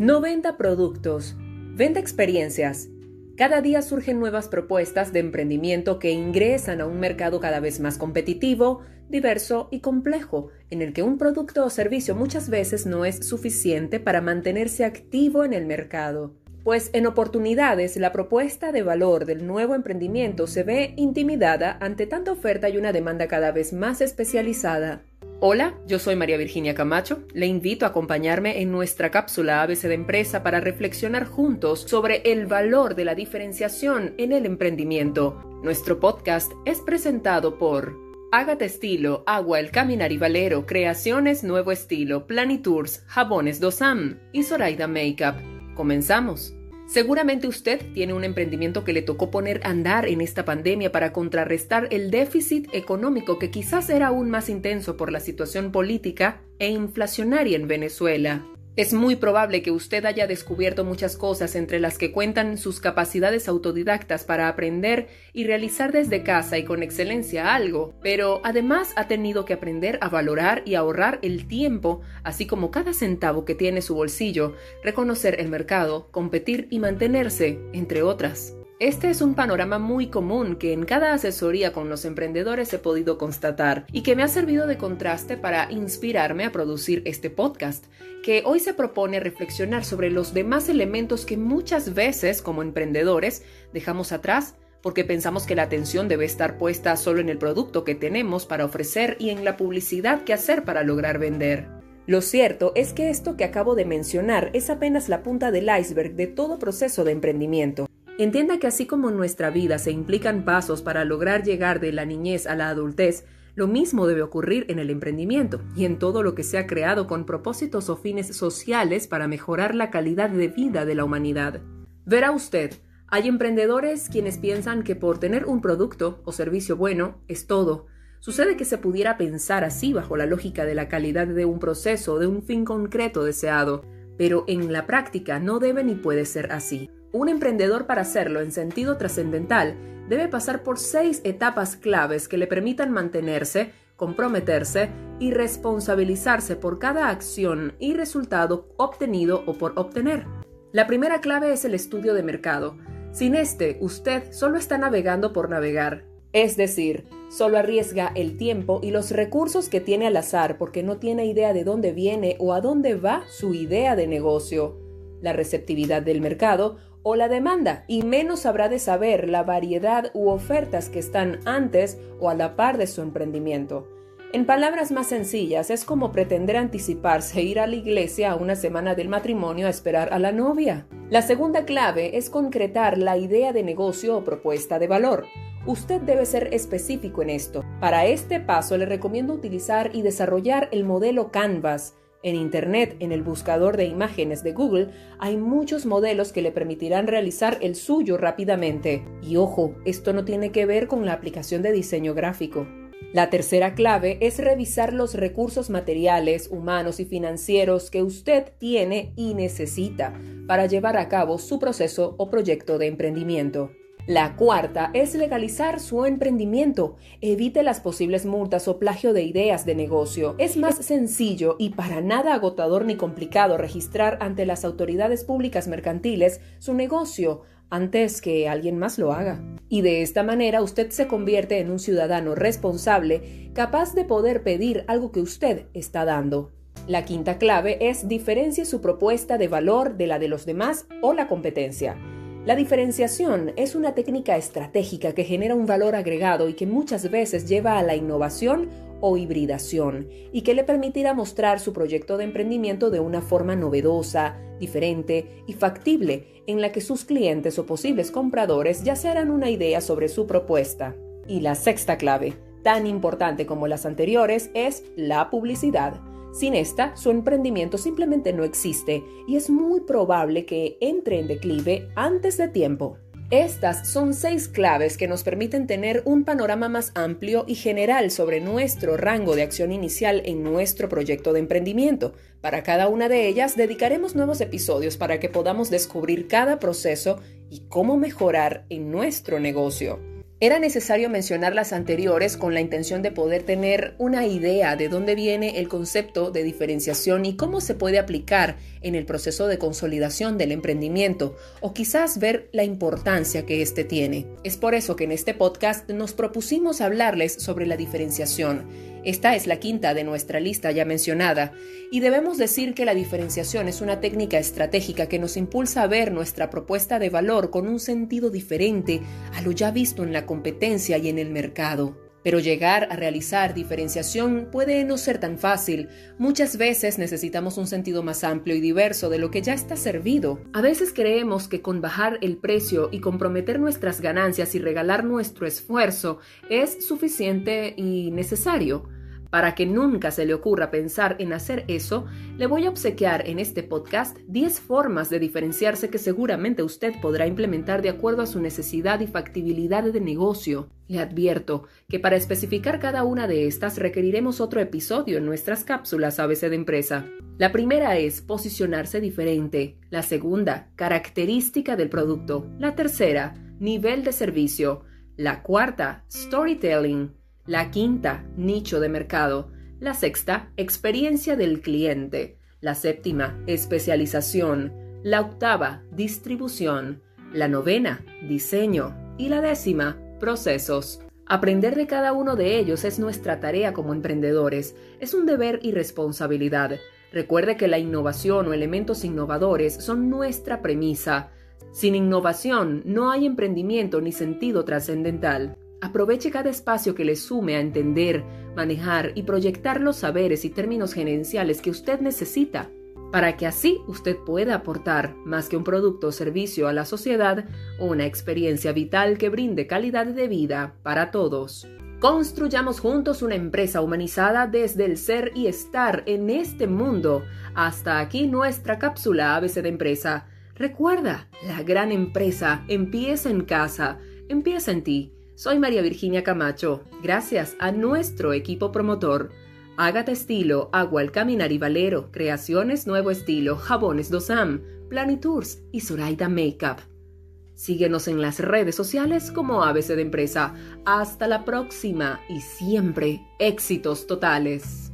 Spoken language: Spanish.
No venda productos, venda experiencias. Cada día surgen nuevas propuestas de emprendimiento que ingresan a un mercado cada vez más competitivo, diverso y complejo, en el que un producto o servicio muchas veces no es suficiente para mantenerse activo en el mercado. Pues en oportunidades la propuesta de valor del nuevo emprendimiento se ve intimidada ante tanta oferta y una demanda cada vez más especializada. Hola, yo soy María Virginia Camacho. Le invito a acompañarme en nuestra cápsula ABC de Empresa para reflexionar juntos sobre el valor de la diferenciación en el emprendimiento. Nuestro podcast es presentado por Ágata Estilo, Agua El Caminar y Valero, Creaciones Nuevo Estilo, Planitours, Jabones Dosam y Zoraida Makeup. Comenzamos. Seguramente usted tiene un emprendimiento que le tocó poner a andar en esta pandemia para contrarrestar el déficit económico que quizás era aún más intenso por la situación política e inflacionaria en Venezuela. Es muy probable que usted haya descubierto muchas cosas entre las que cuentan sus capacidades autodidactas para aprender y realizar desde casa y con excelencia algo, pero además ha tenido que aprender a valorar y ahorrar el tiempo, así como cada centavo que tiene su bolsillo, reconocer el mercado, competir y mantenerse, entre otras. Este es un panorama muy común que en cada asesoría con los emprendedores he podido constatar y que me ha servido de contraste para inspirarme a producir este podcast, que hoy se propone reflexionar sobre los demás elementos que muchas veces como emprendedores dejamos atrás porque pensamos que la atención debe estar puesta solo en el producto que tenemos para ofrecer y en la publicidad que hacer para lograr vender. Lo cierto es que esto que acabo de mencionar es apenas la punta del iceberg de todo proceso de emprendimiento. Entienda que así como en nuestra vida se implican pasos para lograr llegar de la niñez a la adultez, lo mismo debe ocurrir en el emprendimiento y en todo lo que se ha creado con propósitos o fines sociales para mejorar la calidad de vida de la humanidad. Verá usted, hay emprendedores quienes piensan que por tener un producto o servicio bueno es todo. Sucede que se pudiera pensar así bajo la lógica de la calidad de un proceso o de un fin concreto deseado, pero en la práctica no debe ni puede ser así. Un emprendedor para hacerlo en sentido trascendental debe pasar por seis etapas claves que le permitan mantenerse, comprometerse y responsabilizarse por cada acción y resultado obtenido o por obtener. La primera clave es el estudio de mercado. Sin este, usted solo está navegando por navegar, es decir, solo arriesga el tiempo y los recursos que tiene al azar porque no tiene idea de dónde viene o a dónde va su idea de negocio. La receptividad del mercado o la demanda, y menos habrá de saber la variedad u ofertas que están antes o a la par de su emprendimiento. En palabras más sencillas, es como pretender anticiparse e ir a la iglesia a una semana del matrimonio a esperar a la novia. La segunda clave es concretar la idea de negocio o propuesta de valor. Usted debe ser específico en esto. Para este paso le recomiendo utilizar y desarrollar el modelo Canvas, en Internet, en el buscador de imágenes de Google, hay muchos modelos que le permitirán realizar el suyo rápidamente. Y ojo, esto no tiene que ver con la aplicación de diseño gráfico. La tercera clave es revisar los recursos materiales, humanos y financieros que usted tiene y necesita para llevar a cabo su proceso o proyecto de emprendimiento. La cuarta es legalizar su emprendimiento. Evite las posibles multas o plagio de ideas de negocio. Es más sencillo y para nada agotador ni complicado registrar ante las autoridades públicas mercantiles su negocio antes que alguien más lo haga. Y de esta manera usted se convierte en un ciudadano responsable capaz de poder pedir algo que usted está dando. La quinta clave es diferencie su propuesta de valor de la de los demás o la competencia. La diferenciación es una técnica estratégica que genera un valor agregado y que muchas veces lleva a la innovación o hibridación y que le permitirá mostrar su proyecto de emprendimiento de una forma novedosa, diferente y factible en la que sus clientes o posibles compradores ya se harán una idea sobre su propuesta. Y la sexta clave, tan importante como las anteriores, es la publicidad. Sin esta, su emprendimiento simplemente no existe y es muy probable que entre en declive antes de tiempo. Estas son seis claves que nos permiten tener un panorama más amplio y general sobre nuestro rango de acción inicial en nuestro proyecto de emprendimiento. Para cada una de ellas dedicaremos nuevos episodios para que podamos descubrir cada proceso y cómo mejorar en nuestro negocio. Era necesario mencionar las anteriores con la intención de poder tener una idea de dónde viene el concepto de diferenciación y cómo se puede aplicar en el proceso de consolidación del emprendimiento o quizás ver la importancia que éste tiene. Es por eso que en este podcast nos propusimos hablarles sobre la diferenciación esta es la quinta de nuestra lista ya mencionada, y debemos decir que la diferenciación es una técnica estratégica que nos impulsa a ver nuestra propuesta de valor con un sentido diferente a lo ya visto en la competencia y en el mercado. Pero llegar a realizar diferenciación puede no ser tan fácil. Muchas veces necesitamos un sentido más amplio y diverso de lo que ya está servido. A veces creemos que con bajar el precio y comprometer nuestras ganancias y regalar nuestro esfuerzo es suficiente y necesario. Para que nunca se le ocurra pensar en hacer eso, le voy a obsequiar en este podcast 10 formas de diferenciarse que seguramente usted podrá implementar de acuerdo a su necesidad y factibilidad de negocio. Le advierto que para especificar cada una de estas requeriremos otro episodio en nuestras cápsulas ABC de empresa. La primera es posicionarse diferente. La segunda, característica del producto. La tercera, nivel de servicio. La cuarta, storytelling. La quinta, nicho de mercado. La sexta, experiencia del cliente. La séptima, especialización. La octava, distribución. La novena, diseño. Y la décima, procesos. Aprender de cada uno de ellos es nuestra tarea como emprendedores. Es un deber y responsabilidad. Recuerde que la innovación o elementos innovadores son nuestra premisa. Sin innovación no hay emprendimiento ni sentido trascendental. Aproveche cada espacio que le sume a entender, manejar y proyectar los saberes y términos gerenciales que usted necesita para que así usted pueda aportar más que un producto o servicio a la sociedad, una experiencia vital que brinde calidad de vida para todos. Construyamos juntos una empresa humanizada desde el ser y estar en este mundo. Hasta aquí nuestra cápsula ABC de empresa. Recuerda, la gran empresa empieza en casa, empieza en ti. Soy María Virginia Camacho, gracias a nuestro equipo promotor. Ágata Estilo, Agua al Caminar y Valero, Creaciones Nuevo Estilo, Jabones Dosam, Planitours y Zoraida Makeup. Síguenos en las redes sociales como ABC de Empresa. Hasta la próxima y siempre éxitos totales.